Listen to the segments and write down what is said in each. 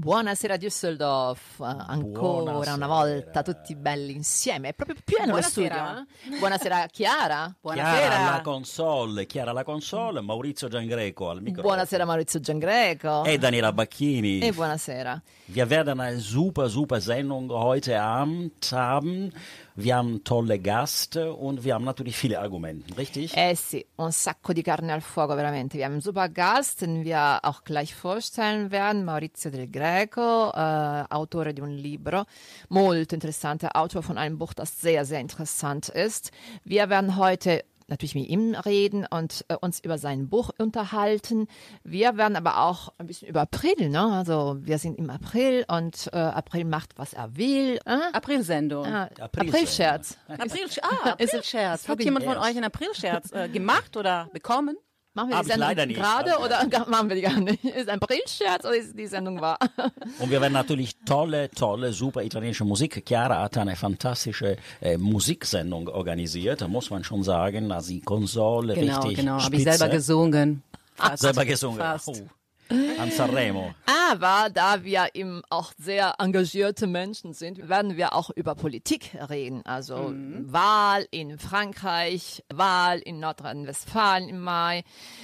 Buonasera Düsseldorf, ancora Buonasera. una volta tutti belli insieme, è proprio pieno lo studio. Buonasera. eh? Buonasera Chiara. Chiara alla console, Chiara alla console, Maurizio Giangreco al microfono. Buonasera Maurizio Giangreco. E Daniela Bacchini. E buonasera. Wir werden eine super, super Sendung heute Abend haben. Wir haben tolle Gäste und wir haben natürlich viele Argumente, richtig? Eh sì, un sacco di carne al fuoco veramente. Wir haben einen super Gast, den wir auch gleich vorstellen werden, Maurizio Del Greco, äh, Autore di un libro, molto interessante, Autor von einem Buch, das sehr, sehr interessant ist. Wir werden heute natürlich mit ihm reden und äh, uns über sein Buch unterhalten. Wir werden aber auch ein bisschen über April, ne? Also wir sind im April und äh, April macht, was er will. Äh? Aprilsendung. Ah, Aprilscherz. Aprilscherz. April, ah, Aprilscherz. Hat jemand von euch einen Aprilscherz äh, gemacht oder bekommen? Machen wir Hab die Sendung leider nicht. gerade oder machen wir die gar nicht? Ist ein Aprilscherz oder ist die Sendung wahr? Und wir werden natürlich tolle, tolle, super italienische Musik. Chiara hat eine fantastische äh, Musiksendung organisiert, da muss man schon sagen, also die Konsole Genau, richtig genau. Habe ich selber gesungen. Fast. Selber gesungen. Fast. Oh. An Sanremo. Aber da wir eben auch sehr engagierte Menschen sind, werden wir auch über Politik reden. Also Wahl in Frankreich, Wahl in Nordrhein-Westfalen im Mai.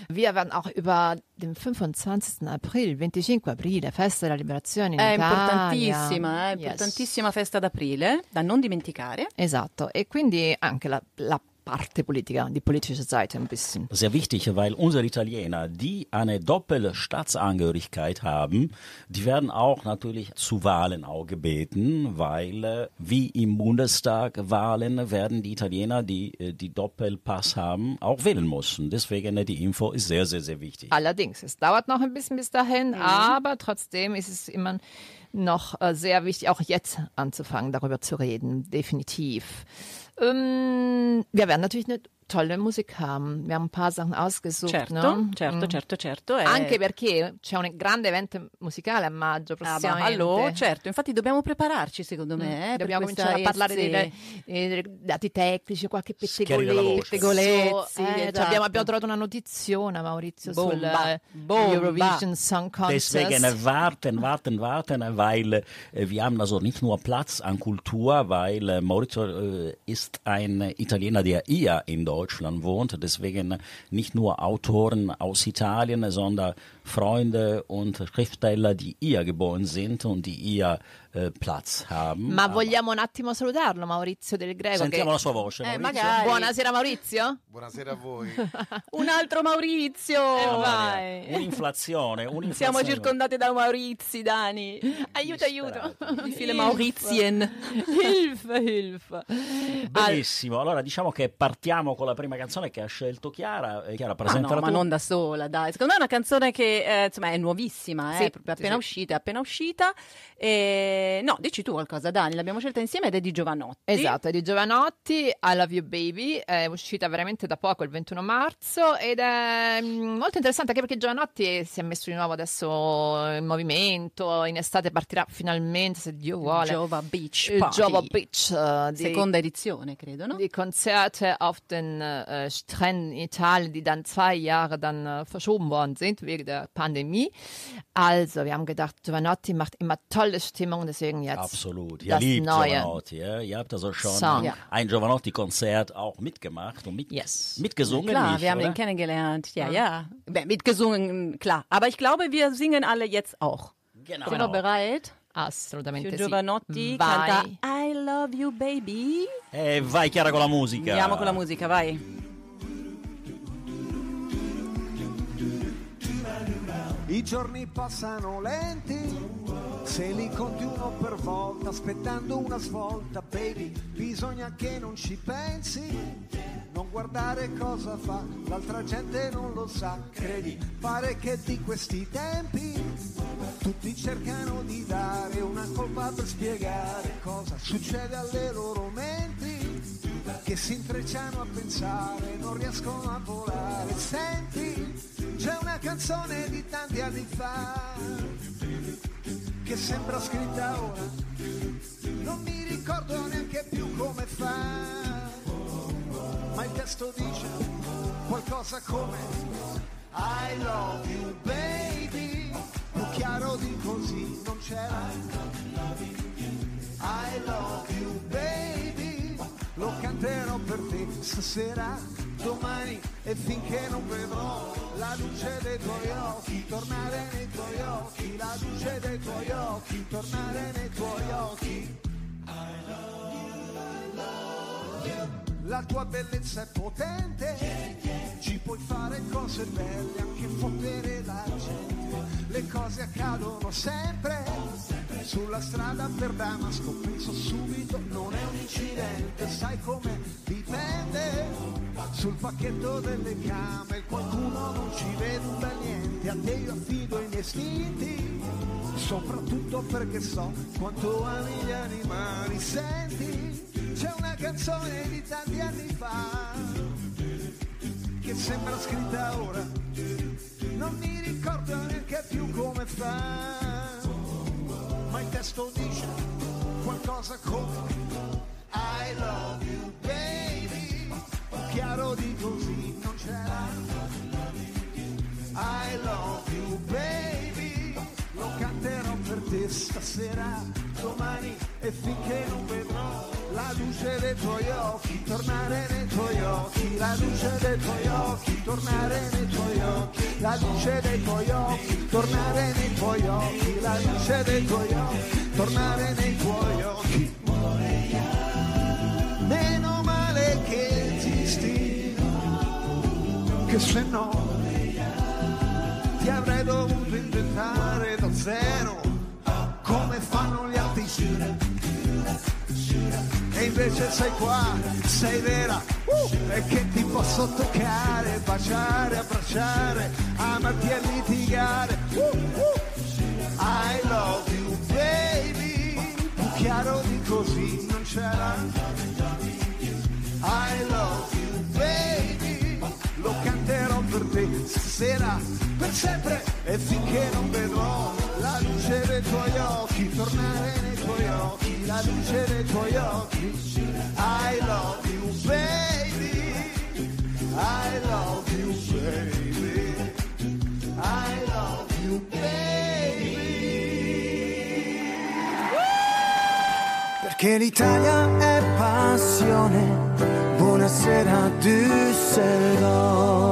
Wir werden auch über den 25. April, 25 aprile, Festa della Liberazione in È Italia. importantissima, eh, Yes. importantissima festa d'aprile, da non dimenticare. Esatto, e quindi anche la, la parte politica, die politische Seite ein bisschen. Sehr wichtig, weil unsere Italiener, die eine doppelte Staatsangehörigkeit haben, die werden auch natürlich zu Wahlen auch gebeten, weil äh, wie im Bundestag Wahlen werden die Italiener, die äh, die Doppelpass haben, auch wählen müssen. Deswegen äh, die Info ist sehr, sehr, sehr wichtig. Allerdings, es dauert noch ein bisschen bis dahin, aber trotzdem ist es immer noch sehr wichtig, auch jetzt anzufangen, darüber zu reden, definitiv. Ähm, wir werden natürlich eine tolle Musik haben. Wir haben ein paar Sachen ausgesucht. Certo, no? certo, Mm. certo, certo. eh. Anche perché c'è un grande evento musicale a maggio Ah, prossimamente. ma allora, certo, infatti dobbiamo prepararci secondo me. eh, per Dobbiamo cominciare a parlare ESC. dei, dei- dei dati tecnici, qualche pettegolezzo. Sì, eh, esatto. abbiamo, abbiamo trovato una notiziona, Maurizio, sul Bomba, eh, bomba. Eurovision Song Contest. Deswegen warten, warten, warten, weil äh, wir haben also nicht nur Platz an Kultur, weil Maurizio ist ein Italiener, der eher in Deutschland wohnt. Deswegen nicht nur Autoren aus Italien, sondern Freunde und Schriftsteller, die eher geboren sind und die eher äh, Platz haben. Ma vogliamo un attimo salutarlo, Maurizio Del Greco? Sentiamo che- la sua voce. Eh, Maurizio. magari. Buonasera Maurizio. Buonasera a voi. Un altro Maurizio! Eh, vai. Un'inflazione, un'inflazione. Siamo circondati da Maurizi, Dani. Aiuto, aiuto. Viele Maurizien? Hilfe, Hilfe. Benissimo, allora diciamo che partiamo con la prima canzone che ha scelto Chiara. Eh, Chiara, Ma presentala no, ma non da sola, dai. Secondo me è una canzone che eh, insomma è nuovissima, eh, Sì, proprio sì, appena sì. uscita, è appena uscita. E... No, dici tu qualcosa, Dani, l'abbiamo scelta insieme ed è di Giovanotti. Esatto, è di Giovanotti, I Love You Baby, è uscita veramente da poco, il 21 marzo, ed è mm, molto interessante anche perché Giovanotti si è messo di nuovo adesso in movimento, in estate partirà finalmente, se Dio vuole, Jova Beach il Party. Jova Beach äh, di, Seconda edizione, credo, no? die Konzerte auf den Stränden in Italien, die dann zwei Jahre dann verschoben worden sind wegen der Pandemie. Also, wir haben gedacht, Giovanotti macht immer tolle Stimmung, deswegen jetzt Absolut. Ihr das liebt Neue. Giovanotti. Ja? Ihr habt also schon Song. Ja. ein Giovanotti-Konzert auch mitgemacht und mit, Yes. mitgesungen. Klar, nicht, wir haben oder? den kennengelernt. Ja, ja. Beh, Mitgesungen, klar. Aber ich glaube, wir singen alle jetzt auch. Genau. Sono bereit? Assolutamente sì. Giovanotti Vai. canta I love you baby. Eh, vai Chiara con la musica. Andiamo con la musica, vai. I giorni passano lenti, se li conti uno per volta, aspettando una svolta, baby, bisogna che non ci pensi, non guardare cosa fa, l'altra gente non lo sa, credi, pare che di questi tempi tutti cercano di dare una colpa per spiegare cosa succede alle loro menti, che si intrecciano a pensare, non riescono a volare, senti, c'è una canzone di tanti anni fa che sembra scritta ora. Non mi ricordo neanche più come fa, ma il testo dice qualcosa come I love you baby, più chiaro di così non c'era. I love you baby, lo canterò per te stasera, domani e finché non vedrò la luce dei tuoi occhi, tornare nei tuoi occhi, la luce dei tuoi occhi, tornare nei tuoi occhi. La tua bellezza è potente, ci puoi fare cose belle, anche fottere la gente. Le cose accadono sempre, sulla strada per Damasco, penso subito, non è un incidente, sai come dipende. Sul pacchetto delle camere qualcuno non ci vede niente, a te io affido i miei istinti, soprattutto perché so quanto ami gli animali, senti. C'è una canzone di tanti anni fa che sembra scritta ora, non mi ricordo neanche più come fa, ma il testo dice qualcosa come I love you baby, chiaro di così non c'era. I love you baby, stasera, domani e finché non vedrò la luce dei tuoi occhi, tornare nei tuoi occhi, la luce dei tuoi occhi, tornare nei tuoi occhi, la luce dei tuoi occhi, tornare nei tuoi occhi, la luce dei tuoi occhi, tornare nei tuoi occhi. Meno male che esisti, che se no ti avrei dovuto inventare da zero come fanno gli artisti e invece sei qua, sei vera uh, e che ti posso toccare, baciare, abbracciare, amarti e litigare. Uh, uh. I love you baby, più chiaro di così non c'era. I love you stasera, per sempre e finché non vedrò la luce dei tuoi occhi, tornare nei tuoi occhi, la luce dei tuoi occhi. I love you baby, I love you baby, I love you baby. Perché l'Italia è passione, buonasera Düsseldorf.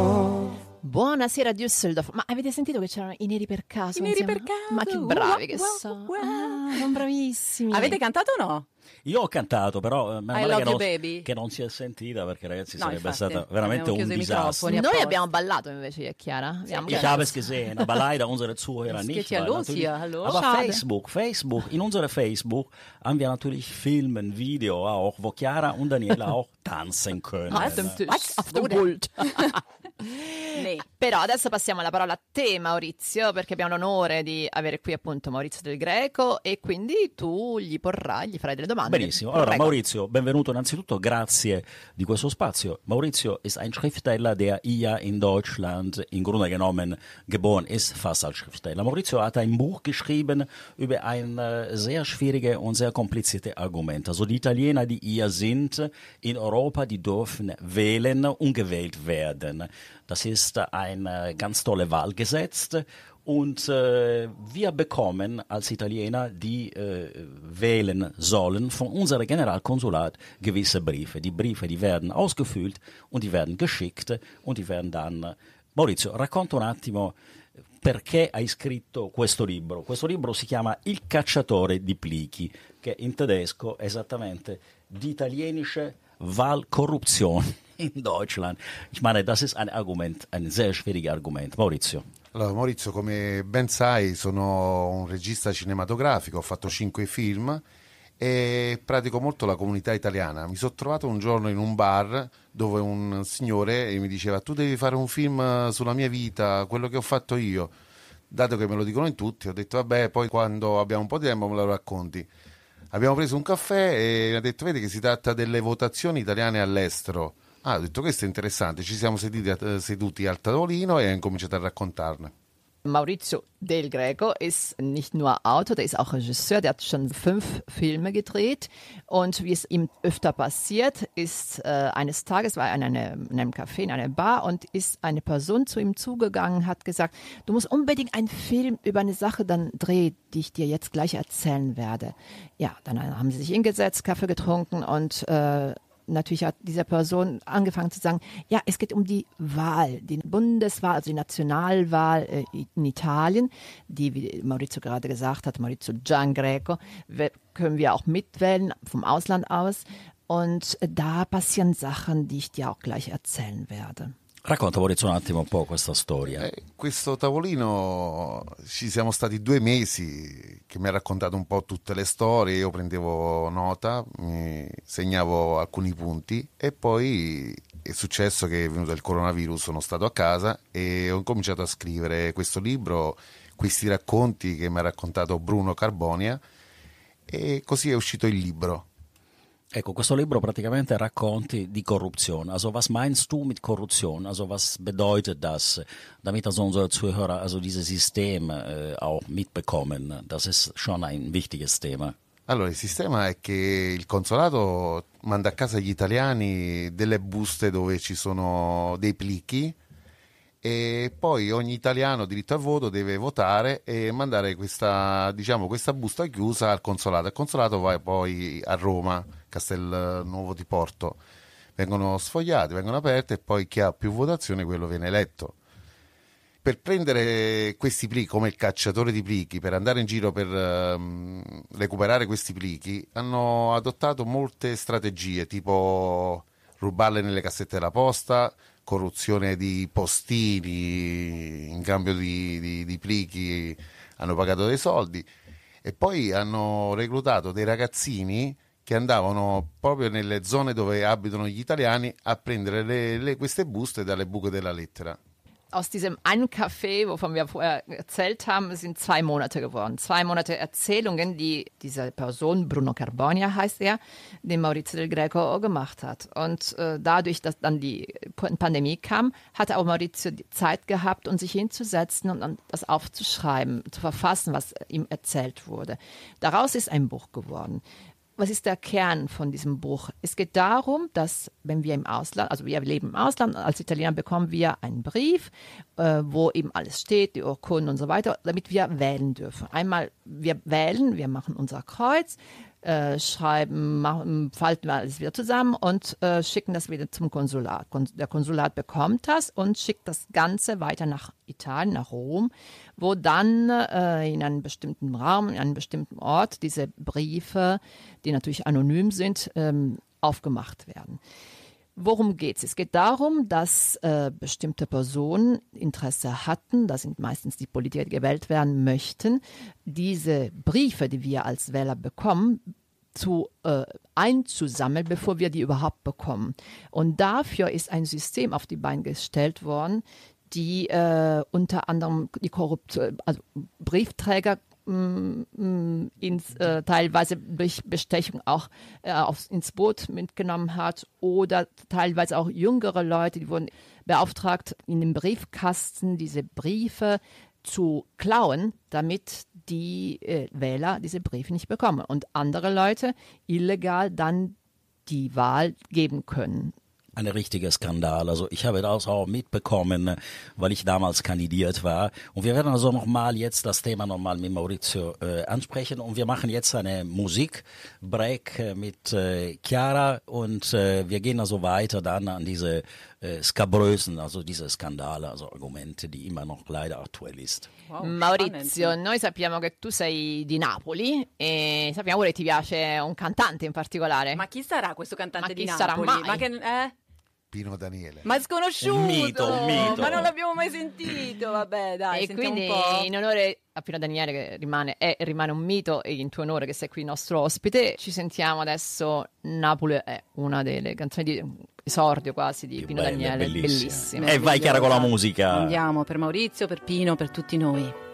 Buonasera Düsseldorf. Ma avete sentito che c'erano i neri per caso? I neri insieme? per caso. Ma che bravi che sono. wow. Ah, sono bravissimi. Avete cantato o no? Io ho cantato, però eh, meno male che non, baby. che non si è sentita perché ragazzi No, sarebbe infatti, stato veramente un disastro. Noi apposta. abbiamo ballato invece, è Chiara. Abbiamo Ich habe es gesehen, aber leider unsere Zuhörer Es geht nicht. ja los natürlich- hier, hallo? Aber Schade. Facebook, Facebook, in unserem Facebook haben wir natürlich Filmen, Video auch, wo Chiara und Daniela auch tanzen können. Auf dem Tisch, Was? auf dem? Pult. Nee. Però adesso passiamo la parola a te Maurizio perché abbiamo l'onore di avere qui appunto Maurizio del Greco e quindi tu gli porrai, gli farai delle domande. Benissimo, allora Prego. Maurizio, benvenuto innanzitutto, grazie di questo spazio. Maurizio ist ein Schriftsteller, der hier in Deutschland im Grunde genommen geboren ist, fast als Schriftsteller. Maurizio hat ein Buch geschrieben über ein äh, sehr schwierige und sehr komplizierte Argument. Also die Italiener, die hier sind in Europa, die dürfen wählen und gewählt werden. Das ist ein äh, ganz tolle Wahlgesetz. Und äh, wir bekommen als Italiener, die äh, wählen sollen, von unserem Generalkonsulat gewisse Briefe. Die Briefe, die werden ausgefüllt und die werden geschickt und die werden dann... Maurizio, racconta un attimo perché hai scritto questo libro. Questo libro si chiama Il cacciatore di plichi, che in tedesco è esattamente Die italienische Wahlkorruption in Deutschland. Ich meine, das ist ein Argument, ein sehr schwieriges Argument. Maurizio. Allora, Maurizio, come ben sai, sono un regista cinematografico, ho fatto cinque film e pratico molto la comunità italiana. Mi sono trovato un giorno in un bar dove un signore mi diceva tu devi fare un film sulla mia vita, quello che ho fatto io. Dato che me lo dicono in tutti, ho detto vabbè, poi quando abbiamo un po' di tempo me lo racconti. Abbiamo preso un caffè e mi ha detto vedi che si tratta delle votazioni italiane all'estero. Ah, ho detto questo è interessante, ci siamo seduti, eh, seduti al tavolino e ha incominciato a raccontarne. Maurizio Del Greco ist nicht nur Autor, der ist auch Regisseur, der hat schon fünf Filme gedreht. Und wie es ihm öfter passiert, ist äh, eines Tages war er in, eine, in einem Café, in einer Bar und ist eine Person zu ihm zugegangen, hat gesagt, du musst unbedingt einen Film über eine Sache dann drehen, die ich dir jetzt gleich erzählen werde. Ja, dann haben sie sich hingesetzt, Kaffee getrunken und äh, natürlich hat diese Person angefangen zu sagen, ja, es geht um die Wahl, die Bundeswahl, also die Nationalwahl äh, in Italien, die, wie Maurizio gerade gesagt hat, Maurizio Giangreco, können wir auch mitwählen vom Ausland aus. Und da passieren Sachen, die ich dir auch gleich erzählen werde. Racconta Maurizio un attimo un po' questa storia. Eh, questo tavolino ci siamo stati due mesi che mi ha raccontato un po' tutte le storie, io prendevo nota, mi segnavo alcuni punti e poi è successo che è venuto il coronavirus, sono stato a casa e ho cominciato a scrivere questo libro, questi racconti che mi ha raccontato Bruno Carbonia e così è uscito il libro. Ecco, questo libro praticamente racconti di Korruption. Also was meinst du mit Korruption? Also was bedeutet das, damit also unsere Zuhörer also dieses System äh, auch mitbekommen? Das ist schon ein wichtiges Thema. Allora, il sistema è che il consolato manda a casa agli italiani delle buste dove ci sono dei plichi e poi ogni italiano diritto al voto deve votare e mandare questa, diciamo, questa busta chiusa al consolato. Il consolato va poi a Roma, Castelnuovo di Porto. Vengono sfogliati, vengono aperte e poi chi ha più votazioni quello viene eletto. Per prendere questi plichi, come il cacciatore di plichi, per andare in giro per um, recuperare questi plichi, hanno adottato molte strategie, tipo rubarle nelle cassette della posta, corruzione di postini in cambio di, di, di plichi hanno pagato dei soldi e poi hanno reclutato dei ragazzini che andavano proprio nelle zone dove abitano gli italiani a prendere le, le, queste buste dalle buche della lettera. Aus diesem einen Café, wovon wir vorher erzählt haben, sind zwei Monate geworden. Zwei Monate Erzählungen, die diese Person, Bruno Carbonia heißt er, den Maurizio del Greco gemacht hat. Und äh, dadurch, dass dann die Pandemie kam, hat auch Maurizio die Zeit gehabt, um sich hinzusetzen und dann das aufzuschreiben, zu verfassen, was ihm erzählt wurde. Daraus ist ein Buch geworden was ist der Kern von diesem Buch? Es geht darum, dass wenn wir im Ausland, also wir leben im Ausland, als Italiener bekommen wir einen Brief, äh, wo eben alles steht, die Urkunden und so weiter, damit wir wählen dürfen. Einmal wir wählen, wir machen unser Kreuz, äh, schreiben, machen, falten wir alles wieder zusammen und äh, schicken das wieder zum Konsulat. Der Konsulat bekommt das und schickt das Ganze weiter nach Italien, nach Rom, wo dann äh, in einem bestimmten Raum, in einem bestimmten Ort diese Briefe, die natürlich anonym sind, ähm, aufgemacht werden. Worum geht es? Es geht darum, dass äh, bestimmte Personen Interesse hatten, das sind meistens die Politiker, die gewählt werden möchten, diese Briefe, die wir als Wähler bekommen, zu äh, einzusammeln, bevor wir die überhaupt bekommen. Und dafür ist ein System auf die Beine gestellt worden, die äh, unter anderem die Korruption, also Briefträger Mm, mm, ins, äh, teilweise durch Bestechung auch äh, aufs, ins Boot mitgenommen hat oder teilweise auch jüngere Leute, die wurden beauftragt, in den Briefkasten diese Briefe zu klauen, damit die äh, Wähler diese Briefe nicht bekommen und andere Leute illegal dann die Wahl geben können ein richtiger Skandal. Also ich habe das auch mitbekommen, weil ich damals kandidiert war. Und wir werden also nochmal jetzt das Thema nochmal mit Maurizio äh, ansprechen. Und wir machen jetzt eine Musikbreak äh, mit äh, Chiara und äh, wir gehen also weiter dann an diese äh, scabrösen, also diese Skandale, also Argumente, die immer noch leider aktuell ist. Wow, Maurizio, noi sappiamo che tu sei di Napoli e sappiamo che ti piace un cantante in particolare. Ma chi sarà questo cantante Ma di Napoli? sarà mai? Ma che, eh? Pino Daniele. Ma sconosciuto! Un mito, un mito. Ma non l'abbiamo mai sentito, vabbè dai, e sentiamo quindi un po'. in onore a Pino Daniele che rimane, è, rimane un mito e in tuo onore che sei qui il nostro ospite ci sentiamo adesso Napoli è una delle canzoni di esordio quasi di Che Pino belle, Daniele bellissime E vai Chiara con la musica. Andiamo per Maurizio, per Pino, per tutti noi.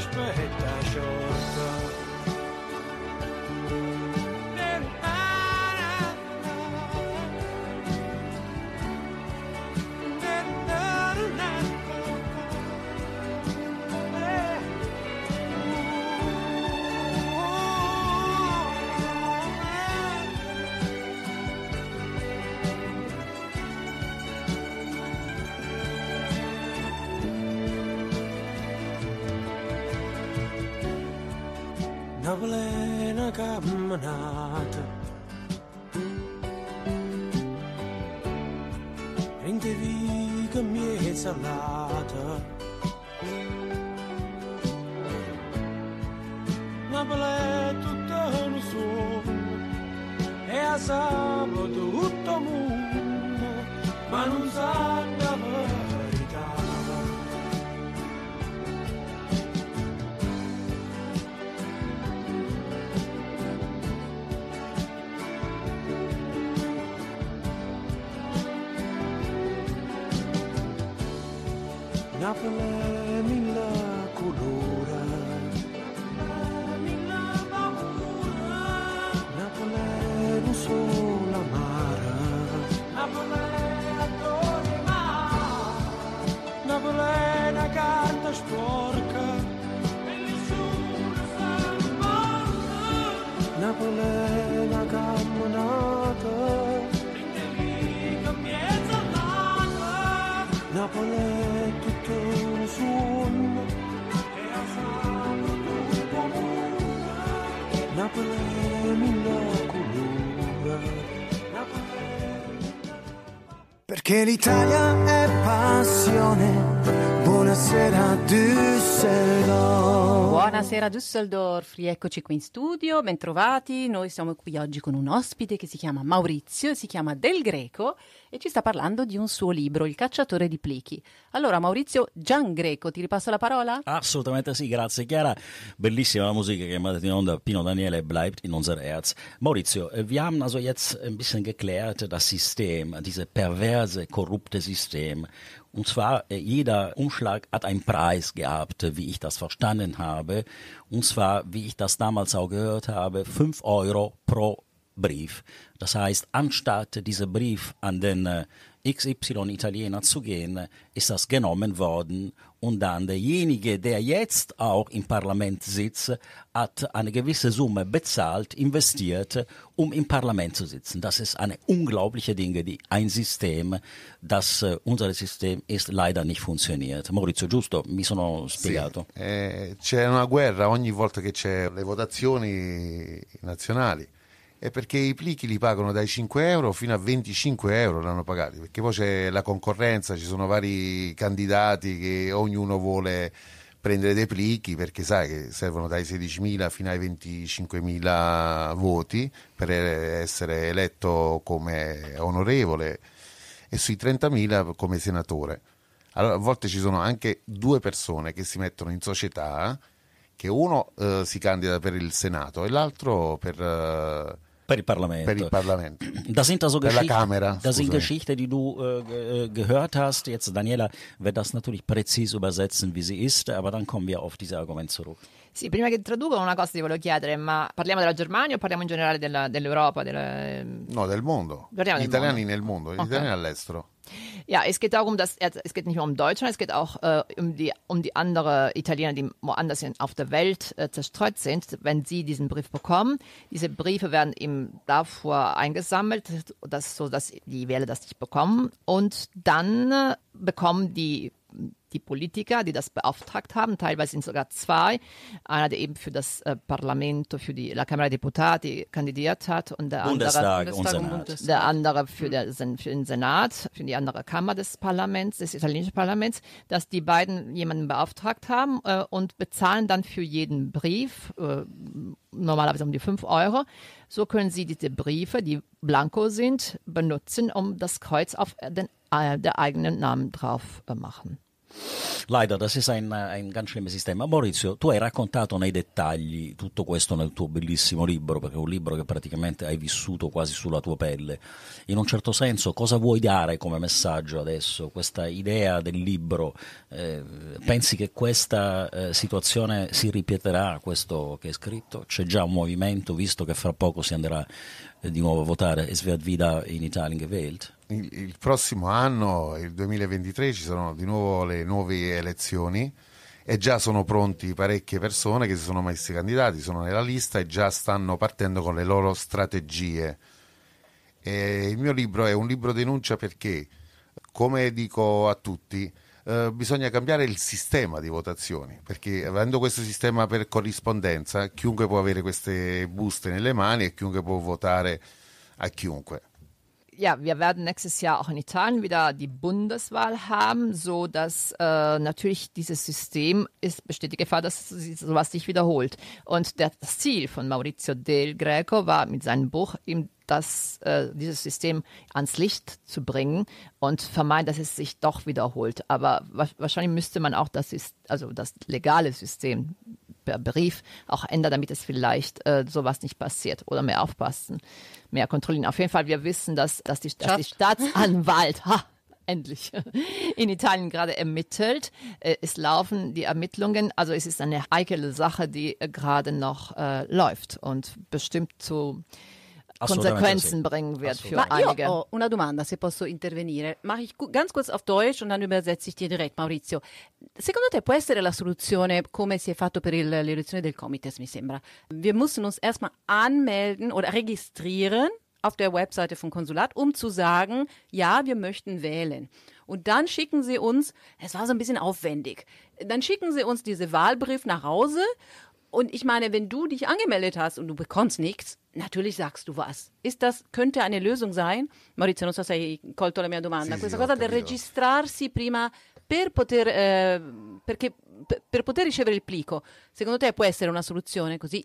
Ognuno aspetta sciorta. Una Perché l'Italia è passione. Buonasera Düsseldorf. Buonasera Düsseldorf, rieccoci qui in studio, bentrovati. Noi siamo qui oggi con un ospite che si chiama Maurizio, si chiama Del Greco e ci sta parlando di un suo libro, Il cacciatore di plichi. Allora Maurizio, Gian Greco, ti ripasso la parola? Assolutamente sì, grazie Chiara. Bellissima la Musik gemacht in Onda. Pino Daniele bleibt in unser Herz. Maurizio, wir haben also jetzt ein bisschen geklärt, das System, dieses perverse, korrupte System. Und zwar, äh, jeder Umschlag hat einen Preis gehabt, äh, wie ich das verstanden habe. Und zwar, wie ich das damals auch gehört habe, 5 Euro pro Brief. Das heißt, anstatt dieser Brief an den äh, XY Italiener zu gehen, ist das genommen worden und dann derjenige, der jetzt auch im Parlament sitzt, hat eine gewisse Summe bezahlt, investiert, um im Parlament zu sitzen. Das ist eine unglaubliche Dinge, die ein System, das äh, unser System ist, leider nicht funktioniert. Maurizio, giusto? Mi sono Sì, spiegato. eh, c'è una guerra ogni volta che c'è le votazioni nazionali. È perché i plichi li pagano dai 5 euro fino a 25 euro l'hanno pagati, perché poi c'è la concorrenza, ci sono vari candidati che ognuno vuole prendere dei plichi perché sai che servono dai 16.000 fino ai 25.000 voti per essere eletto come onorevole e sui 30.000 come senatore. Allora, a volte ci sono anche due persone che si mettono in società, che uno eh, si candida per il Senato e l'altro per, eh, Per il Parlamento. per il Parlamento. Das sind also Per la Geschichten, Camera, das sind scusami. Geschichten, die du äh, äh, gehört hast. Jetzt, Daniela wird das natürlich präzise übersetzen, wie sie ist, aber dann kommen wir auf dieses Argument zurück. Sì, prima che traduco una cosa ti volevo chiedere, ma parliamo della Germania o parliamo in generale della- dell'Europa? Della... No, del mondo. Parliamo Gli del italiani mondo. nel mondo, gli italiani all'estero. Ja, es geht darum, dass es geht nicht nur um Deutschland, es geht auch äh, um die um die andere Italiener, die woanders auf der Welt äh, zerstreut sind. Wenn sie diesen Brief bekommen, diese Briefe werden ihm davor eingesammelt, dass, so dass die Wähler das nicht bekommen und dann äh, bekommen die die Politiker, die das beauftragt haben, teilweise sind sogar zwei, einer, der eben für das äh, Parlamento, für die La Camera dei Deputati kandidiert hat und der Bundestag andere, und Bundestag und Senat. Der andere für, der, für den Senat, für die andere Kammer des Parlaments, des italienischen Parlaments, dass die beiden jemanden beauftragt haben äh, und bezahlen dann für jeden Brief äh, normalerweise um die 5 Euro. So können sie diese Briefe, die blanko sind, benutzen, um das Kreuz auf den, äh, der eigenen Namen drauf äh, machen. Leider, das ist ein, eh, un ganz schlimmes sistema. Maurizio, tu hai raccontato nei dettagli tutto questo nel tuo bellissimo libro, perché è un libro che praticamente hai vissuto quasi sulla tua pelle. In un certo senso, cosa vuoi dare come messaggio adesso? Questa idea del libro, eh, pensi che questa eh, situazione si ripeterà, questo che è scritto? C'è già un movimento, visto che fra poco si andrà eh, di nuovo a votare, wieder in Italien gewählt? Il, il prossimo anno, il 2023, ci saranno di nuovo le nuove elezioni e già sono pronti parecchie persone che si sono messi candidati, sono nella lista e già stanno partendo con le loro strategie. E il mio libro è un libro denuncia perché, come dico a tutti, eh, bisogna cambiare il sistema di votazioni, perché avendo questo sistema per corrispondenza, chiunque può avere queste buste nelle mani e chiunque può votare a chiunque. Ja, wir werden nächstes Jahr auch in Italien wieder die Bundeswahl haben, so dass äh, natürlich dieses System ist, besteht die Gefahr, dass sowas sich wiederholt. Und das Ziel von Maurizio Del Greco war mit seinem Buch eben das, äh, dieses System ans Licht zu bringen und vermeiden, dass es sich doch wiederholt. Aber wa wahrscheinlich müsste man auch das, also das legale System per Brief auch ändern, damit es vielleicht äh, sowas nicht passiert oder mehr aufpassen, mehr kontrollieren. Auf jeden Fall, wir wissen, dass, dass, die, dass die Staatsanwalt, ha, endlich, in Italien gerade ermittelt. Äh, es laufen die Ermittlungen, also es ist eine heikle Sache, die äh, gerade noch äh, läuft und bestimmt zu Assolutamente Konsequenzen sì. bringen wird für Ma einige. io ho una domanda, se posso intervenire. Mache ich ganz kurz auf Deutsch und dann übersetze ich dir direkt, Maurizio. Secondo te può essere la soluzione come si è fatto per il- l'elezione del Comites, mi sembra? Wir müssen uns erstmal anmelden oder registrieren auf der Webseite vom Konsulat, um zu sagen, ja, wir möchten wählen. Und dann schicken sie uns, es war so ein bisschen aufwendig, dann schicken sie uns diese Wahlbrief nach Hause und ich meine, wenn du dich angemeldet hast und du bekommst nichts, natürlich sagst du was. Das, könnte eine Lösung sein? Maurizio, non so se hai colto la mia domanda. Sì, Questa sì, cosa del registrarsi prima per poter, eh, perché, per, poter ricevere il plico, secondo te può essere una soluzione così?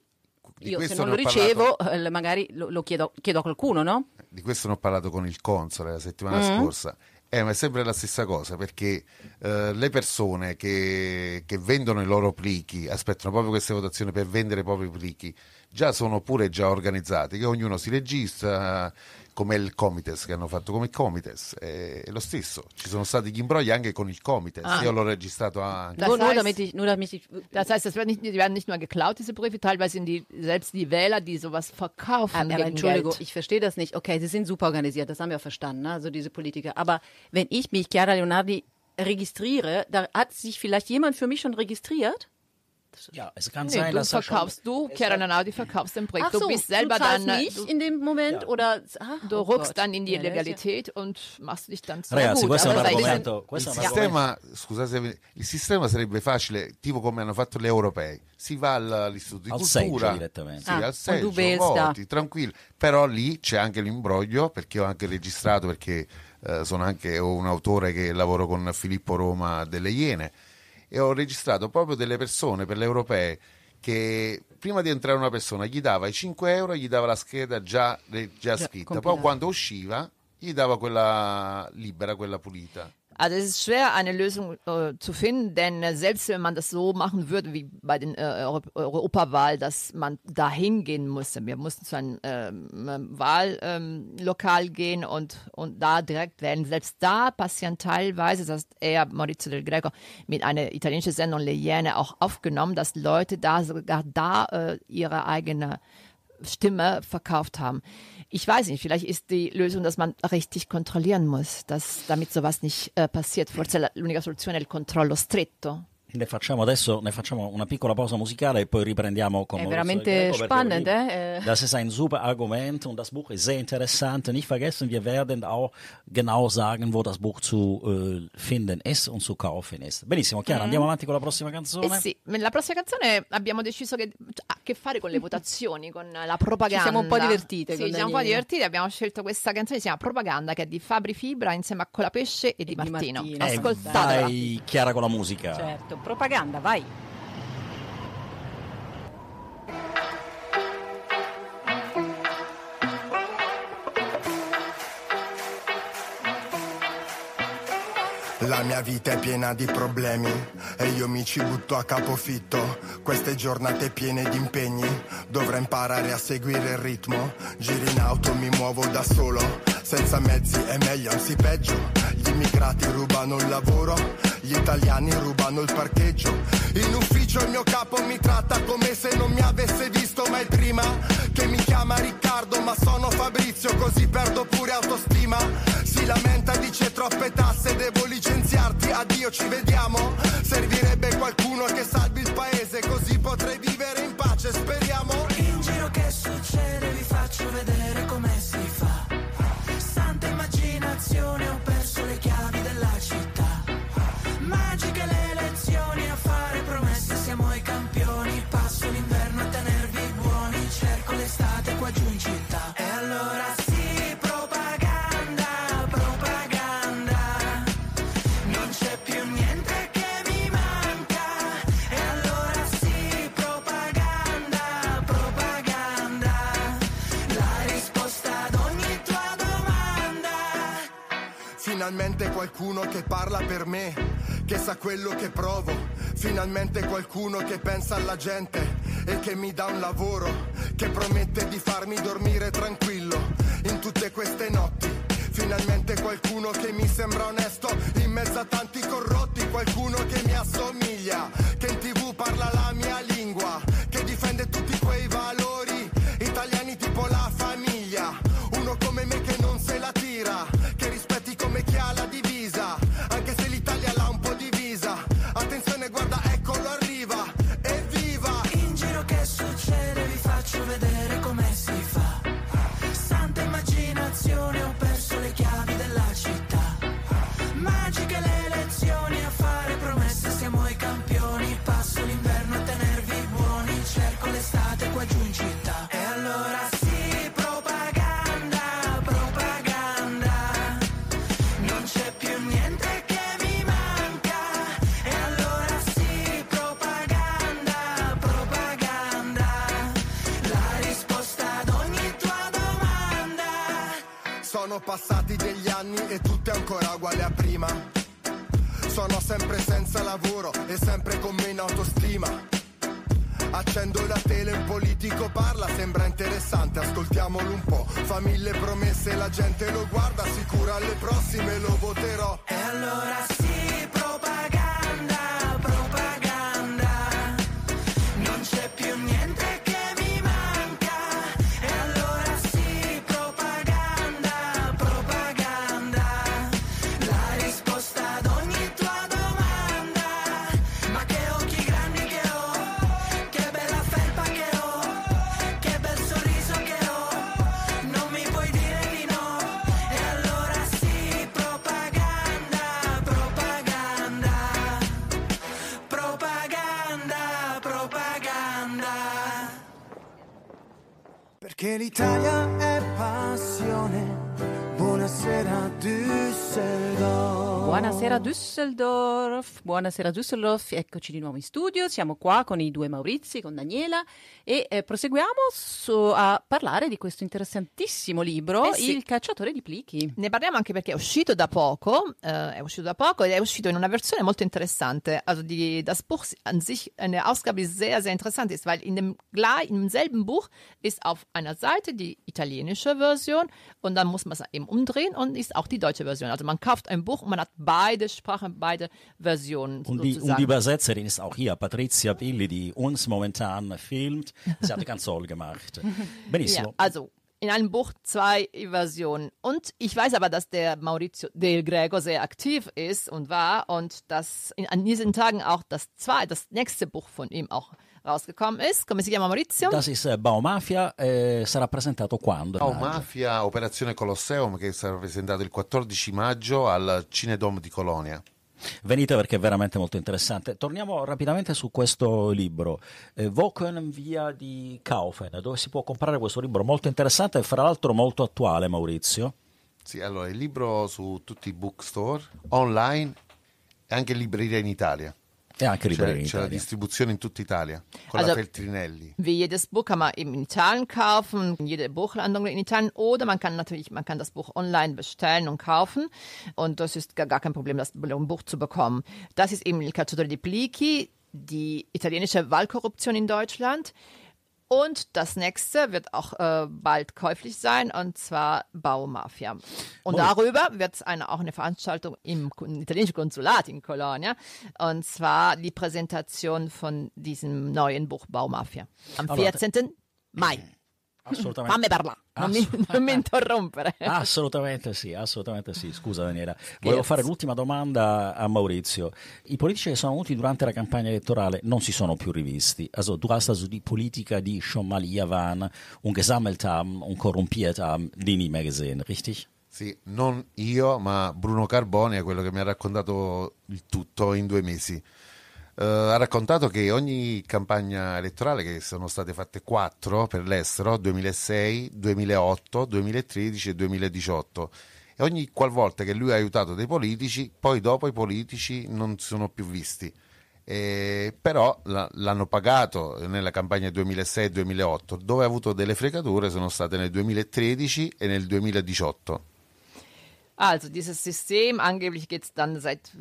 Di Io se non lo ricevo, eh, magari lo, lo chiedo, chiedo a qualcuno, no? Di questo ne ho parlato con il console la settimana scorsa. Eh, ma è sempre la stessa cosa perché eh, le persone che, che vendono i loro plichi aspettano proprio queste votazioni per vendere i propri plichi già sono pure già organizzate, che ognuno si registra come il Comites che hanno fatto come il Comites, è, è lo stesso. Ci sono stati gli imbrogli anche con il Comites, Ah. io l'ho registrato anche. Das nur, nur, heißt- damit ich, nur damit ich, Das heißt, das werden nicht, die werden nicht nur geklaut, diese Briefe, teilweise sind die selbst die Wähler, die sowas verkaufen. Aber, aber Entschuldigung, Geld. ich verstehe das nicht. Okay, sie sind super organisiert, das haben wir verstanden, ne? also diese Politiker. Aber wenn ich mich, Chiara Leonardi, registriere, da hat sich vielleicht jemand für mich schon registriert? Ja, es kann Nee, sein, du dass er schon- verkaufst, du, Chiara Nanau, verkaufst den. Ach so, du bist selber du dann, nicht du, in dem Moment oder ah, du oh ruckst Gott. dann in die Ja, ja- Legalität und machst dich dann zu Ragazzi, gut, questo è un argomento. Il sistema, scusate, il sistema sarebbe facile, tipo come hanno fatto gli europei. Si va al- all'istituto di Al cultura, direttamente. Sì, Ah, al seggio, voti, tranquillo. Però lì c'è anche l'imbroglio, perché ho anche registrato, perché eh, sono anche un autore che lavoro con Filippo Roma delle Iene, e ho registrato proprio delle persone per le europee che prima di entrare una persona gli dava i 5 euro, gli dava la scheda già, già scritta, poi compilata. quando usciva gli dava quella libera, quella pulita. Also es ist schwer, eine Lösung äh, zu finden, denn äh, selbst wenn man das so machen würde wie bei den äh, Euro Europawahl, dass man da hingehen musste, wir mussten zu einem ähm, Wahllokal gehen und, und da direkt wählen. Selbst da passieren teilweise, das hat er, Maurizio del Greco, mit einer italienischen Sendung Le Iene auch aufgenommen, dass Leute da sogar da äh, ihre eigene Stimme verkauft haben. Ich weiß nicht, vielleicht ist die Lösung, dass man richtig kontrollieren muss, dass damit sowas nicht äh, passiert. Forse l'unica soluzione è il controllo stretto. Ne facciamo adesso ne facciamo una piccola pausa musicale e poi riprendiamo con È veramente spannend, eh? Das ist ein super Argument und das Buch ist sehr interessant. Nicht vergessen, wir werden auch genau sagen, wo das Buch zu äh, finden ist und zu kaufen ist. Benissimo, Chiara, andiamo avanti con la prossima canzone. Eh sì, la prossima canzone abbiamo deciso che ha a che fare con le votazioni, con la propaganda. Ci siamo un po' divertite Sì, ci siamo un po' divertite. Abbiamo scelto questa canzone, si chiama Propaganda, che è di Fabri Fibra insieme a Colapesce e di E di Martino. Martino. Eh, Ascoltatela. vai Chiara con la musica. Certo, propaganda, vai. La mia vita è piena di problemi e io mi ci butto a capofitto. Queste giornate piene di impegni, dovrei imparare a seguire il ritmo. Giri in auto, mi muovo da solo, senza mezzi è meglio, anzi peggio. Gli immigrati rubano il lavoro, gli italiani rubano il parcheggio. In ufficio il mio capo mi tratta come se non mi avesse visto mai prima. Che mi chiama Riccardo, ma sono Fabrizio, così perdo pure autostima. Si lamenta dice troppe tasse, devo licenziarti, addio, ci vediamo. Servirebbe qualcuno che salvi il paese, così potrei vivere in pace, speriamo. In giro che succede vi faccio vedere come si fa. Santa immaginazione, qualcuno che parla per me, che sa quello che provo. Finalmente qualcuno che pensa alla gente e che mi dà un lavoro, che promette di farmi dormire tranquillo in tutte queste notti. Finalmente qualcuno che mi sembra onesto in mezzo a tanti corrotti, qualcuno che mi assomiglia, che in tv parla la mia lingua, Perché l'Italia è passione. Buonasera Düsseldorf. Buonasera Düsseldorf, buonasera Düsseldorf, eccoci di nuovo in studio, siamo qua con i due Maurizi, con Daniela e eh, proseguiamo su- a parlare di questo interessantissimo libro, Eh sì. Il cacciatore di plichi. Ne parliamo anche perché è uscito da poco, äh, è uscito da poco ed è uscito in una versione molto interessante. Also die, das Buch an sich, eine Ausgabe, die sehr, sehr interessant ist, weil in dem, gleich- in demselben Buch ist auf einer Seite die italienische Version und dann muss man es eben umdrehen und ist auch die deutsche Version. Also man kauft ein Buch und man hat beide Sprachen, beide Versionen Und die, und die Übersetzerin ist auch hier, Patricia Billi, die uns momentan filmt. Sie hat ganz toll gemacht. Benissimo. Ja, also in einem Buch zwei Versionen. Und ich weiß aber, dass der Maurizio Del Greco sehr aktiv ist und war und dass in, an diesen Tagen auch das zwei, das nächste Buch von ihm auch rausgekommen ist. Come si chiama Maurizio? Das ist äh, Baumafia, eh, sarà presentato quando? Oh, Maggio? Mafia Operazione Colosseum che sarà presentato il 14 maggio al Cinedom di Colonia. Venite perché è veramente molto interessante. Torniamo rapidamente su questo libro. Eh, Wo können wir die kaufen? Dove si può comprare questo libro? Molto interessante e fra l'altro molto attuale, Maurizio. Sì, allora il libro su tutti i bookstore, online e anche in libreria in Italia. E anche C'è, libreria in c'è la Italia. distribuzione in tutta Italia con Also- la Feltrinelli. Wie jedes Buch kann man eben in Italien kaufen, jede Buchhandlung in Italien, oder man kann natürlich, man kann das Buch online bestellen und kaufen. Und das ist gar, gar kein Problem, das Buch zu bekommen. Das ist eben Il Cacciatore di Plichi, die italienische Wahlkorruption in Deutschland. Und das nächste wird auch äh, bald käuflich sein, und zwar Baumafia. Und Oh. darüber wird es eine, auch eine Veranstaltung im italienischen Konsulat in Colonia. Und zwar die Präsentation von diesem neuen Buch Baumafia. Am Allora, 14. Mai. Assolutamente. Fammi parlare, non mi, non mi interrompere. Assolutamente sì, assolutamente sì. Scusa Daniela. Volevo fare l'ultima domanda a Maurizio. I politici che sono venuti durante la campagna elettorale non si sono più rivisti. Also, du hast also die Politiker, die schon mal hier waren und gesammelt haben und korrumpiert haben, die nie mehr gesehen, richtig? Sì, non io, ma Bruno Carboni è quello che mi ha raccontato il tutto in due mesi. Eh, ha raccontato che ogni campagna elettorale, che sono state fatte quattro per l'estero, 2006, 2008, 2013 e 2018, e ogni qualvolta che lui ha aiutato dei politici, poi dopo i politici non sono più visti. Eh, però la- l'hanno pagato nella campagna 2006-2008, dove ha avuto delle fregature sono state nel 2013 e nel 2018. Also dieses System, angeblich geht es dann seit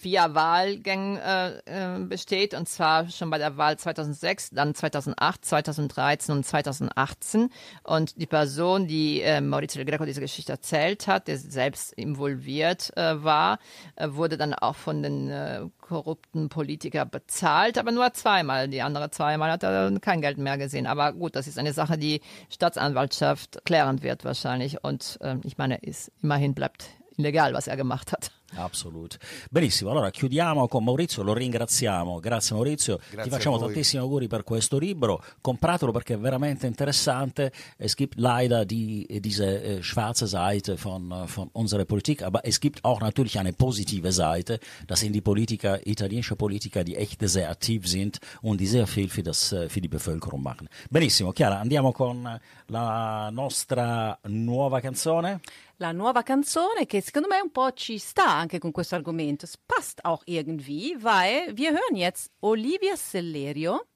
vier Wahlgängen äh, äh, besteht, und zwar schon bei der Wahl 2006, dann 2008, 2013 und 2018. Und die Person, die äh, Maurizio Greco diese Geschichte erzählt hat, der selbst involviert äh, war, äh, wurde dann auch von den äh, korrupten Politikern bezahlt, aber nur zweimal. Die andere zweimal hat er kein Geld mehr gesehen. Aber gut, das ist eine Sache, die Staatsanwaltschaft klären wird wahrscheinlich. Und äh, ich meine, ist immerhin bleibt illegal, was er gemacht hat. Assolut. Benissimo, allora chiudiamo con Maurizio, lo ringraziamo. Grazie Maurizio, Grazie ti facciamo tantissimi auguri per questo libro. Compratelo perché è veramente interessante. Es gibt leider die, diese äh, schwarze Seite von, von unserer Politik, aber es gibt auch natürlich eine positive Seite. Das sind die Politiker, italienische Politiker, die echt sehr aktiv sind und die sehr viel für, das, äh, für die Bevölkerung machen. Benissimo, Chiara, andiamo con la nostra nuova canzone. La nuova canzone che secondo me un po' ci sta anche con questo argomento. Es passt auch irgendwie, weil wir hören jetzt Olivia Sellerio,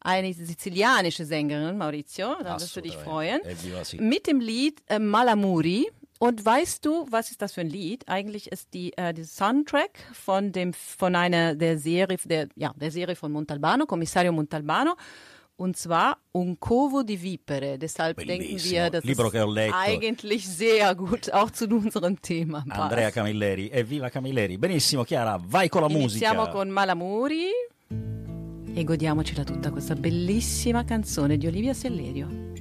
eine sizilianische Sängerin, Maurizio, da wirst du dich freuen, mit dem Lied äh, Malamuri. Und weißt du, was ist das für ein Lied? Eigentlich ist die äh, der Soundtrack von dem von einer der Serie der ja der Serie von Montalbano, Kommissario Montalbano. Und zwar Un Covo di Vipere. Deshalb denken Bellissimo. wir, dass Libro es che ho letto. eigentlich sehr gut auch zu unserem Thema passt. Andrea Camilleri, evviva Camilleri. Benissimo, Chiara, vai con la Iniziamo musica. con Malamuri e godiamocela tutta questa bellissima canzone di Olivia Sellerio.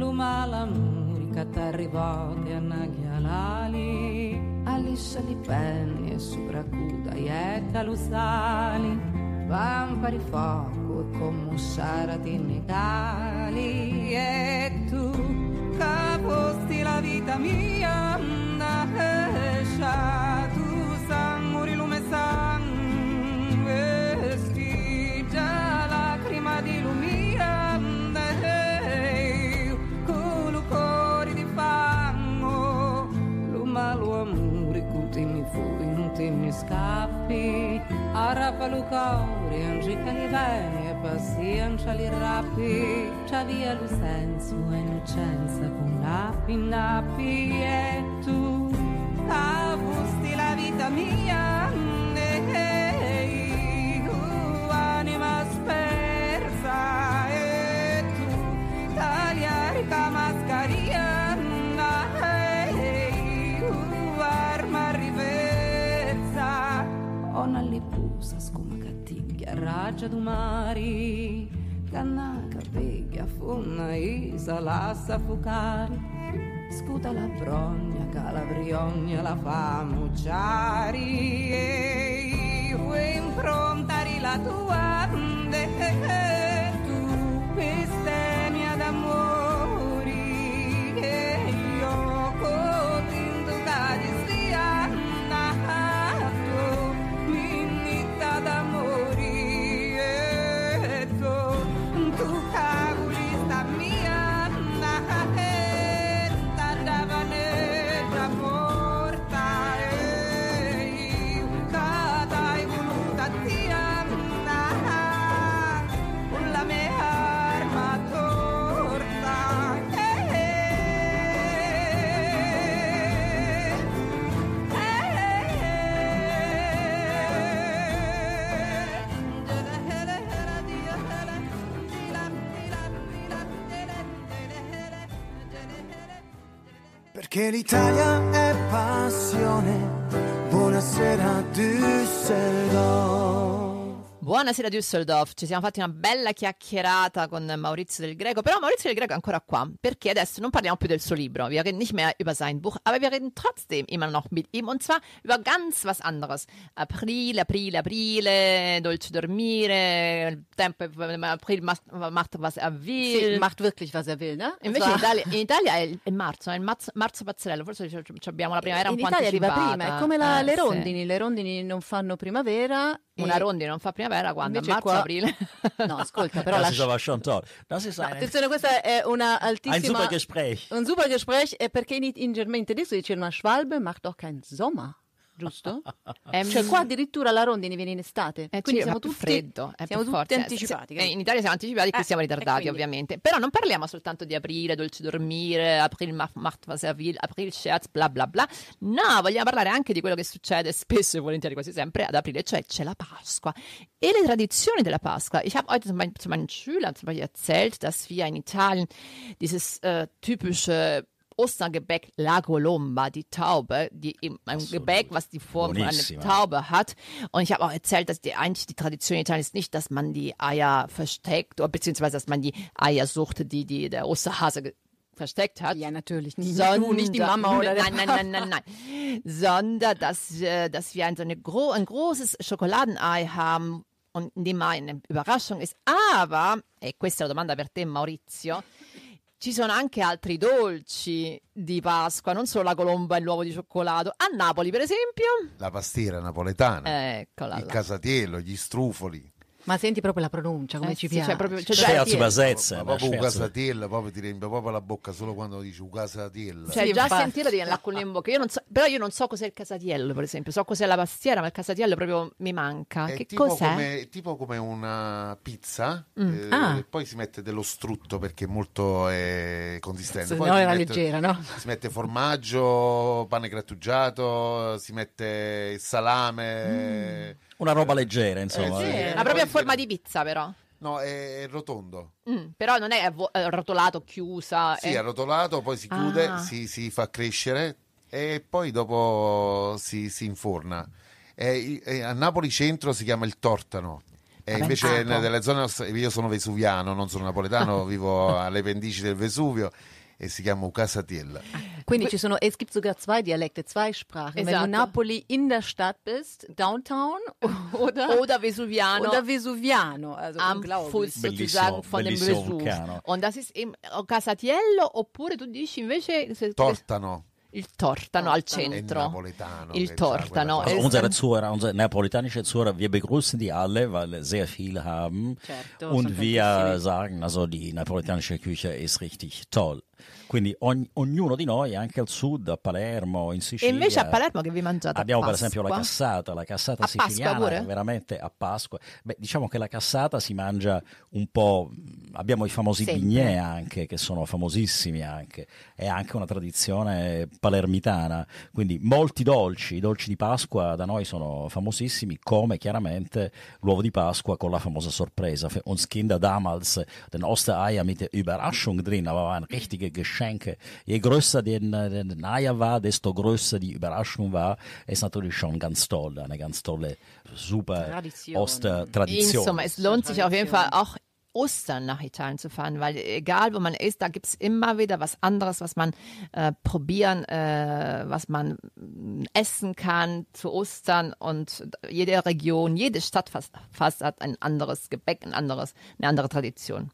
Lumala murica t'arrivate a Naghialali a liscia di penni e sopracuda e calusali vampari fuoco e commusciarati negali e tu caposti la vita mia scappi arrapa lo cuore angica li bene e pazienza li rappi c'ha via lo senso e innocenza con nappi nappi e tu. Cavus mia, raggia du mari, cannaca, peglia, funna, isa, lassa, fucari, scuta la brogna, calabriogna, la fa mucciari, e vuoi improntare la tua, eh, tu, bestemmia d'amori, Perché l'Italia è passione. Buonasera Düsseldorf. Buonasera Düsseldorf, ci siamo fatti una bella chiacchierata con Maurizio Del Greco, però Maurizio Del Greco è ancora qua, perché adesso non parliamo più del suo Libro, wir reden nicht mehr über sein Buch, aber wir reden trotzdem immer noch mit ihm und zwar über ganz was anderes. April, April, Aprile, Dolce Dormire, Tempo, April macht, macht was er will. Sì, macht wirklich was er will, ne? Invece in Insomma, Italia, in Italia è, è marzo, è il marzo, marzo pazzerello, forse ci- abbiamo la primavera un in po' Italia arriva anticipata. prima, è come la- Eh, le sì. rondini, le rondini non fanno primavera. Una rondine non fa primavera quando? A marzo, qua- aprile? No, ascolta, però das la ist aber schon toll. Das ist ein, Attenzione, questa è una ein altissima... super Gespräch. Un super Gespräch, eh, perché in, in Germania tedesco dice una Schwalbe macht doch kein Sommer, giusto? Ehm, Cioè qua addirittura la rondine viene in estate, Eh, quindi sì, siamo tutti, freddo, è siamo tutti forte. anticipati. Eh, in Italia siamo anticipati, qui Eh, siamo ritardati ovviamente. Però non parliamo soltanto di aprile, dolce dormire, april macht, macht was er will, april scherz, bla bla bla. No, vogliamo parlare anche di quello che succede spesso e volentieri, quasi sempre, ad aprile, cioè c'è la Pasqua e le tradizioni della Pasqua. Ich habe heute zu meinen, zu meinen Schülern zum Beispiel erzählt, dass wir in Italien dieses äh, typische Ostergebäck La Colomba, die Taube, die eben ein Gebäck, was die Form von einer. Taube hat. Und ich habe auch erzählt, dass die eigentlich die Tradition in Italien ist nicht, dass man die Eier versteckt oder beziehungsweise dass man die Eier sucht, die, die der Osterhase versteckt hat. Ja, natürlich. Nicht, Sondern, du, nicht die Mama oder der nein, nein, nein, nein, nein. Sondern, dass, äh, dass wir ein, so eine gro ein großes Schokoladenei haben und in dem Ei eine Überraschung ist. Aber, e questa è la domanda per te Maurizio, ci sono anche altri dolci di Pasqua, non solo la colomba e l'uovo di cioccolato. A Napoli, per esempio, La pastiera napoletana, eccola il là. casatiello, gli strufoli. Ma senti proprio la pronuncia, come Eh ci sì, piace. cioè proprio- cioè, Scherz sì, übersetzen. Ma proprio casatiello, proprio ti riempie proprio la bocca solo quando dici un casatiello. Cioè, Sì, già infatti. sentire viene l'acqua in bocca. Io non so, però io non so cos'è il casatiello, per esempio. So cos'è la pastiera, ma il casatiello proprio mi manca. È che tipo cos'è? come, è tipo come una pizza, eh, Ah. e poi si mette dello strutto perché è molto eh, consistente. Poi no era mette- leggera, no? Si mette formaggio, pane grattugiato, si mette il salame. Una roba leggera, insomma. Eh, sì. Eh, Ma proprio a Poi- forma di pizza, però. No, è, è rotondo. Mm, però non è avvo- eh, rotolato, chiusa. Sì, è- arrotolato, poi si chiude, Ah. si, si fa crescere e poi dopo si, si inforna. E- e a Napoli centro si chiama il tortano. E Vabbè, invece ah, nelle zone io sono vesuviano, non sono napoletano, vivo alle pendici del Vesuvio e si chiama Ucasatiella. Quindi ci sono, es gibt sogar zwei Dialekte, zwei Sprachen. Wenn Esatto. du Napoli in der Stadt bist, Downtown oder, Oder Vesuviano. oder Vesuviano. Also am. Fuß sozusagen von dem Vesuv. Und das ist eben casatiello oppure tu dici invece se- Tortano il tortano al centro. Il tortano. Also unsere Zuhörer, unsere napolitanische Zuhörer, wir begrüßen die alle, weil sehr viele haben. Certo, Und wir sagen, also die napolitanische Küche ist richtig toll. Quindi ogni- ognuno di noi, anche al sud, a Palermo, in E Sicilia. invece a Palermo che vi mangiate? Abbiamo per esempio la cassata, la cassata A siciliana, veramente a Pasqua. Beh, diciamo che la cassata si mangia un po'. Abbiamo i famosi Sempre. bignè anche, che sono famosissimi anche. È anche una tradizione palermitana. Quindi molti dolci, i dolci di Pasqua da noi sono famosissimi, come chiaramente l'uovo di Pasqua con la famosa sorpresa. Uns Kinder damals den Ostereier mit der Überraschung drin, aber waren richtige Geschenke. Je größer äh, den Eier war, desto größer die Überraschung war. Ist natürlich schon ganz toll, eine ganz tolle, super Tradition. Ostertradition. Insomma, es lohnt sich auf jeden Fall auch Ostern nach Italien zu fahren, weil egal wo man ist, da gibt es immer wieder was anderes, was man äh, probieren, äh, was man essen kann zu Ostern und jede Region, jede Stadt fast, fast hat ein anderes Gebäck, ein anderes, eine andere Tradition.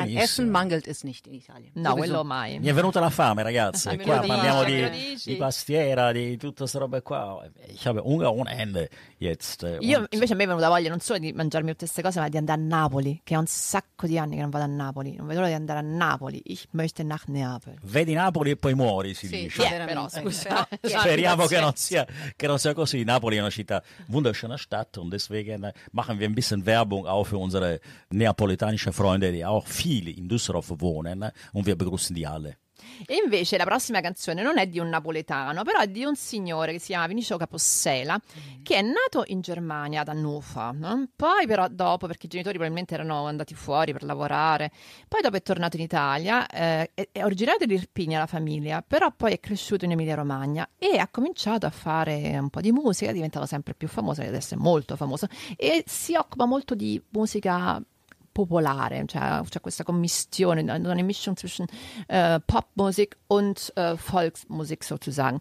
An. Essen mangelt es nicht in Italien. No, quello mai. Mi è venuta la fame, ragazzi. Me Qua parliamo di, di pastiera, di tutte queste robe qua. Ich habe Hunger ohne Ende jetzt. äh, Io invece a me è venuta voglia non solo di mangiarmi tutte queste cose, ma di andare a Napoli, che è un sacco di anni che non vado a Napoli. Non vedo l'ora di andare a Napoli. Ich möchte nach Neapel. Vedi Napoli e poi muori, si Sì, dice. sì, però, scusa. Speriamo che non, sia, che non sia così. Napoli è una città, wunderschöne Stadt und deswegen machen wir ein bisschen Werbung auch für unsere neapolitanische Freunde, die auch viele in Düsseldorf wohnen und wir begrüßen die alle. E invece la prossima canzone non è di un napoletano, però è di un signore che si chiama Vinicio Capossela, che è nato in Germania, ad Hannover. no? Poi però dopo, perché i genitori probabilmente erano andati fuori per lavorare, poi dopo è tornato in Italia, eh, è, è originario di Irpinia la famiglia, però poi è cresciuto in Emilia Romagna e ha cominciato a fare un po' di musica, è diventato sempre più famoso, adesso è molto famoso, e si occupa molto di musica popolare, cioè c'è questa commistione, eine Mischung zwischen äh, Popmusik und äh, Volksmusik sozusagen.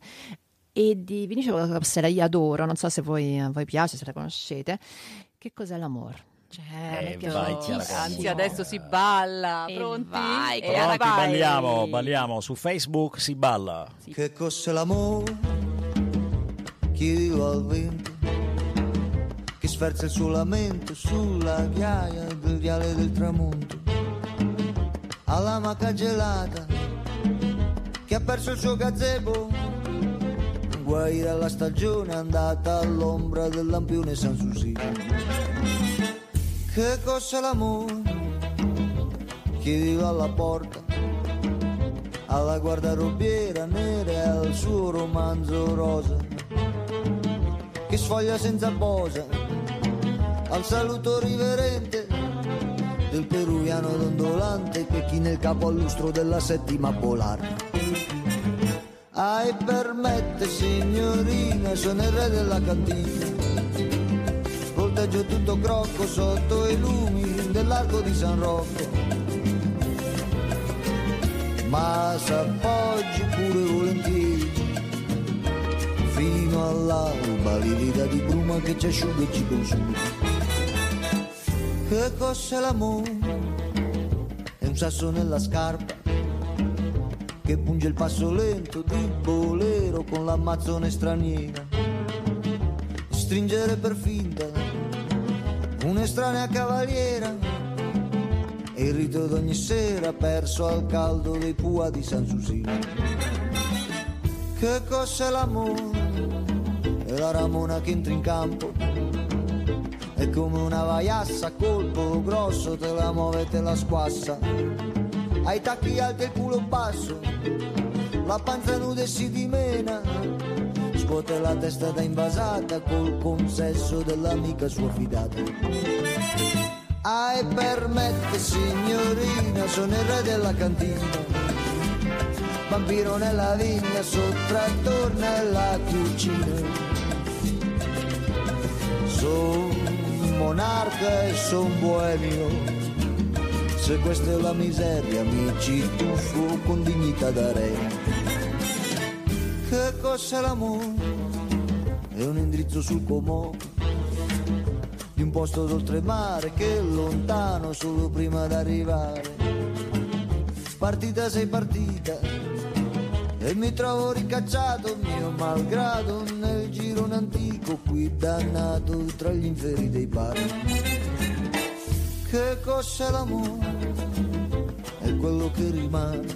E di Vinicio Capossela io adoro, non so se voi, voi piace, se la conoscete. Che cos'è l'amore? Eh, Certo. vai, Anzi, adesso si balla. E Pronti? vai, E Chiara, Pronti, vai. balliamo, balliamo. Su Facebook si balla. Che cos'è l'amore? Chiedilo al vento che sferza il suo lamento sulla ghiaia del viale del tramonto. Alla maca gelata che ha perso il suo gazebo. Guai dalla stagione andata all'ombra del lampione San Susino. Che cos'è l'amore? Chiedilo alla porta alla guardarobiera nera e al suo romanzo rosa che sfoglia senza posa al saluto riverente del peruviano dondolante che chi nel capo al lustro della settima polare. Ai permette signorina sono il re della cantina. Volteggio tutto crocco sotto i lumi dell'arco di San Rocco. Ma s'appoggi pure volentieri fino all'alba livida di bruma che ci asciuga e ci consuma che cos'è l'amore? è un sasso nella scarpa che punge il passo lento di bolero con l'ammazzone straniera stringere per finta un'estranea cavaliera e il rito d'ogni sera perso al caldo dei pua di San Susino. Che cos'è l'amore? È la ramona che entra in campo. È come una vaiassa a colpo grosso, te la muove e te la squassa. Ai tacchi alti e il culo basso, la panza nuda e si dimena. Scuote la testa da invasata col consesso dell'amica sua fidata. Ai permette signorina, sono il re della cantina. Vampiro nella vigna, sottrattore nella cucina. Son monarca e son boemio. Se questa è la miseria, mi ci tuffo con dignità da re. Che cos'è l'amore? È un indirizzo sul comò di un posto d'oltremare che è lontano solo prima d'arrivare. Partita sei partita e mi trovo ricacciato mio malgrado nel girone antico qui dannato tra gli inferi dei bar. Che cos'è l'amore? È quello che rimane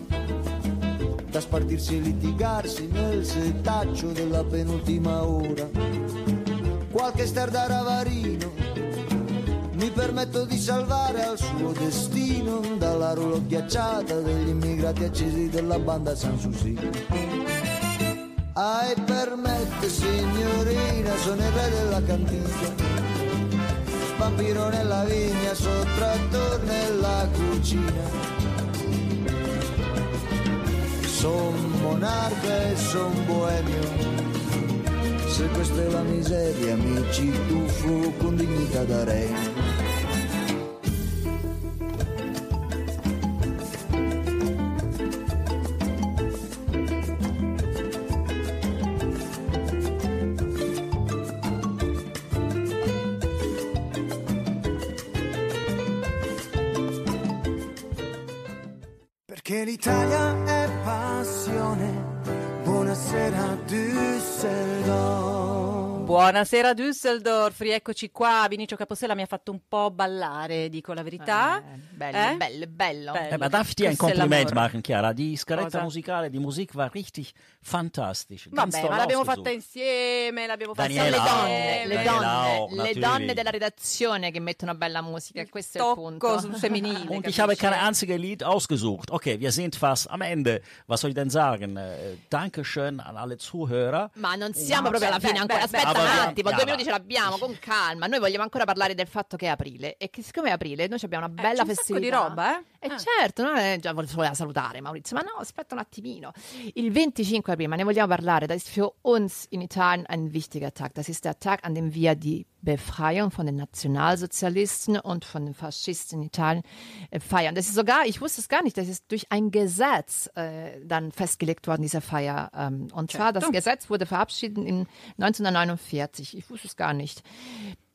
da spartirsi e litigarsi nel setaccio della penultima ora. Qualche star da ravarino mi permetto di salvare al suo destino dalla rulo ghiacciata degli immigrati accesi della banda Sanssouci. Ai permette signorina, sono il re della cantina vampiro nella vigna, sottrattor nella cucina. Son monarca e son boemio. Se questa è la miseria, mi ci tuffo con dignità da re. Perché l'Italia è passione. Buonasera Düsseldorf. Buonasera Düsseldorf, rieccoci qua. Vinicio Capossela mi ha fatto un po' ballare, dico la verità. Eh, bello, Eh? bello, bello. Eh, ma darf ich dir ein Kompliment machen, Chiara? Die scaletta musicale, die Musik war richtig fantastisch. Vabbè, ma l'abbiamo fatta insieme, l'abbiamo fatta Daniela, le Daniela, donne, le donne, auch, le donne della redazione che mettono bella musica, e questo è il punto. sul femminile. Und ich habe kein einziges Lied ausgesucht. Okay, wir sind fast am Ende. Was soll ich denn sagen? Äh, Dankeschön an alle Zuhörer. Ma non siamo proprio alla fine beh, ancora. beh, Aspetta attimo, ma- due minuti ce l'abbiamo, con calma. Noi vogliamo ancora parlare del fatto che è aprile e che siccome è aprile noi abbiamo una Eh, bella c'è un sacco di festività. roba, eh? E Ah. certo, non è già voleva salutare Maurizio, ma no, aspetta un attimino. Il 25 aprile, ma ne vogliamo parlare, das ist für uns in Italien ein wichtiger Tag. Das ist der Tag, an dem wir die Befreiung von den Nationalsozialisten und von den Faschisten in Italien äh, feiern. Das ist sogar, ich wusste es gar nicht, das ist durch ein Gesetz äh, dann festgelegt worden, diese Feier. Ähm, und zwar, das Gesetz wurde verabschiedet in 1949. Ich wusste es gar nicht.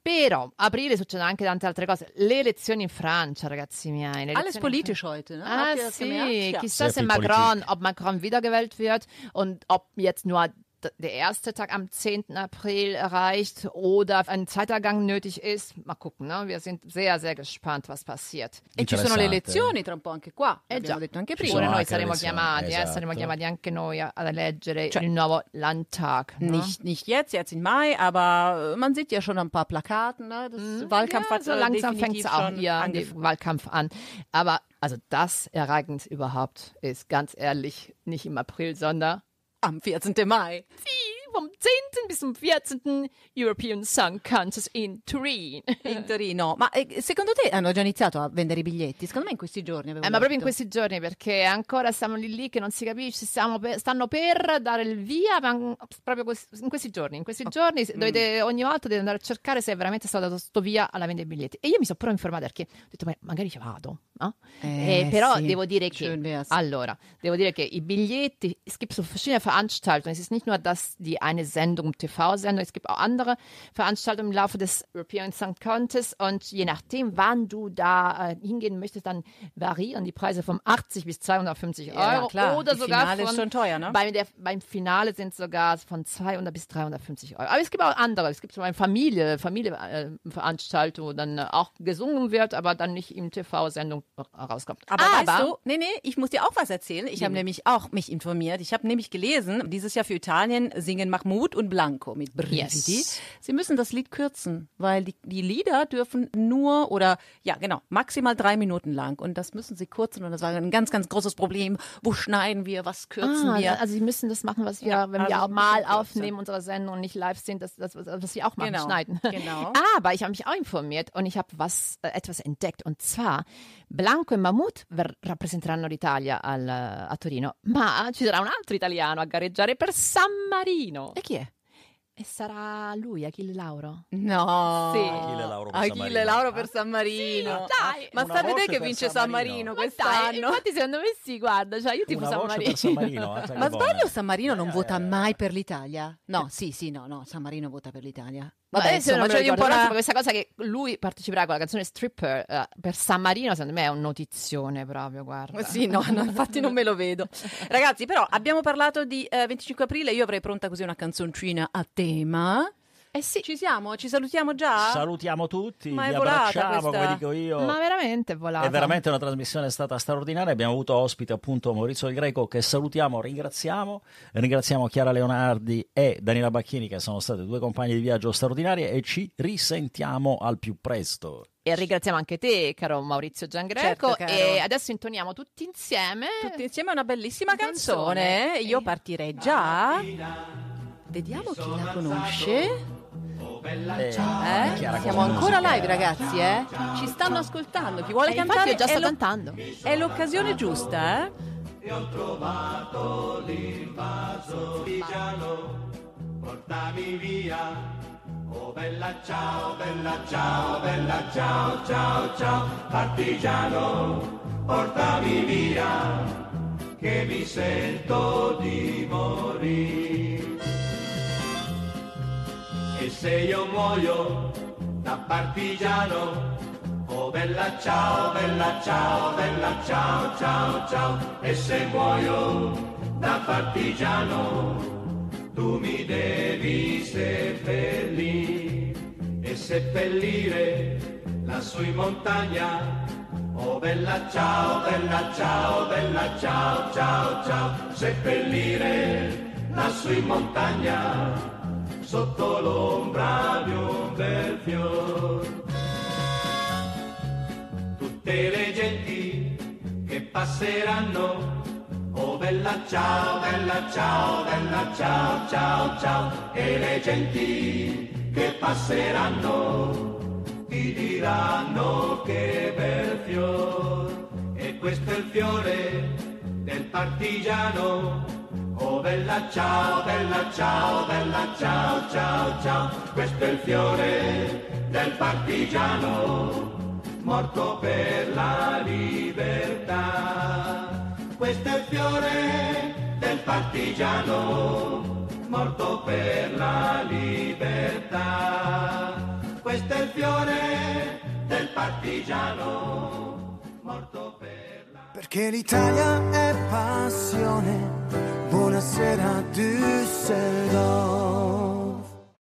Però aprile succedono anche tante altre cose. Le elezioni in Francia, ragazzi miei. le Alles in politisch heute, ne? Ah, gemerkt? sì, Ja. chissà Sehr se Macron, ob Macron wiedergewählt wird und ob jetzt nur der erste Tag am 10. April erreicht oder ein zweiter Gang nötig ist. Mal gucken, ne? wir sind sehr, sehr gespannt, was passiert. E ci sono le elezioni tra un po' anche qua. Eh già. detto anche prima. Pure noi saremo chiamati, eh, esatto. saremo chiamati anche noi a- ad eleggere Cioè- il nuovo Landtag. no? Nicht, nicht jetzt, jetzt im Mai, aber äh, man sieht ja schon ein paar Plakaten. Ne? Das Wahlkampf ja, hat so langsam fängt es auch schon hier an den Wahlkampf an. Aber also das Ereignis überhaupt ist ganz ehrlich nicht im April, sondern Am 14. Mai. vom 10. bis zum 14. European Song Contest in Turin. In Torino. Ma eh, secondo te hanno già iniziato a vendere i biglietti? Secondo me in questi giorni Eh, ma proprio in questi giorni perché ancora stiamo lì lì che non si capisce, stiamo per- stanno per dare il via, ma proprio quest- in questi giorni, in questi giorni Mm. dovete, ogni volta dovete andare a cercare se è veramente stato dato sto via alla vendita dei biglietti. E io mi sono però informata perché ho detto ma magari ci vado, no? Eh, Eh, però sì. devo dire che allora, devo dire che i Biglietti, es gibt so verschiedene Veranstaltungen. Es ist nicht nur das, die eine Sendung, TV-Sendung, es gibt auch andere Veranstaltungen im Laufe des European Song Contest und je nachdem, wann du da äh, hingehen möchtest, dann variieren die Preise von 80 bis 250 Euro Ja, klar. oder Die sogar Finale ist von, schon teuer, ne? Bei der, beim Finale sind sogar von 200 bis 350 Euro. Aber es gibt auch andere. Es gibt so eine Familie, Familienveranstaltung, wo dann äh, auch gesungen wird, aber dann nicht im TV-Sendung rauskommt. Aber, weißt du, nee, nee, ich muss dir auch was erzählen. Ich habe nämlich auch mich informiert. Ich habe nämlich gelesen, dieses Jahr für Italien singen Mahmoud und Blanco mit Brividi. Yes. Sie müssen das Lied kürzen, weil die, die Lieder dürfen nur oder, ja genau, maximal drei Minuten lang. Und das müssen sie kürzen. Und das war ein ganz, ganz großes Problem. Wo schneiden wir, was kürzen Ah, wir? also sie müssen das machen, was wir, Ja, wenn also wir mal aufnehmen, unsere Sendung und nicht live sind, das, das, was wir auch machen, Genau, schneiden. genau. Aber ich habe mich auch informiert und ich habe was, äh, etwas entdeckt. Und zwar, Blanco e Mahmoud ver- rappresenteranno l'Italia al, a Torino, ma ci sarà un altro italiano a gareggiare per San Marino. E chi è? E sarà lui, Achille Lauro. No. Sì. Achille Lauro per San Achille Marino. Lauro per San Marino. dai. Ma Una voce che vince San San Marino. Marino Ma dai, quest'anno. infatti secondo me sì, guarda, cioè io tipo Una San Marino. San Marino. eh, sai Ma che buona. sbaglio San Marino non Eh, vota eh, mai per l'Italia? No, sì, sì, no, no, San Marino vota per l'Italia. Vabbè, Vabbè, insomma, c'è c'è un po' una... questa cosa che lui parteciperà con la canzone Stripper eh, per San Marino, secondo me è un notizione proprio, guarda. Sì, no, no, infatti non me lo vedo. Ragazzi, però abbiamo parlato di eh, 25 aprile, io avrei pronta così una canzoncina a tema. Eh sì. Ci siamo? Ci salutiamo già? Salutiamo tutti, Ma vi abbracciamo, questa- come dico io. Ma veramente è volata. È veramente una trasmissione stata straordinaria. Abbiamo avuto ospite appunto Maurizio Del Greco che salutiamo, ringraziamo. Ringraziamo Chiara Leonardi e Daniela Bacchini che sono state due compagni di viaggio straordinarie e ci risentiamo al più presto. E ringraziamo anche te, caro Maurizio Giangreco. Certo, e adesso intoniamo tutti insieme. Tutti insieme una bellissima Canzone. canzone. Io partirei già. Vediamo chi la conosce. Eh, Eh? Siamo ancora live, ragazzi, eh? Ci stanno ascoltando. Chi vuole infatti cantare già è sto lo- cantando. È l'occasione giusta, eh? portami via. Oh bella ciao, bella ciao, bella ciao, ciao, ciao, partigiano, portami via, che mi sento di morire. Se io muoio da partigiano, oh bella ciao, bella ciao, bella ciao, ciao, ciao, e se muoio da partigiano, tu mi devi seppellire. E seppellire lassù in montagna. Oh bella ciao, bella ciao, bella ciao, ciao, ciao, seppellire lassù in montagna sotto l'ombra di un bel fior. Tutte le genti che passeranno Oh bella ciao, bella ciao, bella ciao, ciao, ciao, e le genti che passeranno ti diranno che bel fior, e questo è il fiore del partigiano. Oh bella ciao, bella ciao, bella ciao, ciao, ciao, questo è il fiore del partigiano, morto per la libertà. Questo è il fiore del partigiano, morto per la libertà. Questo è il fiore del partigiano, morto Perché l'Italia è passione. Buonasera Düsseldorf.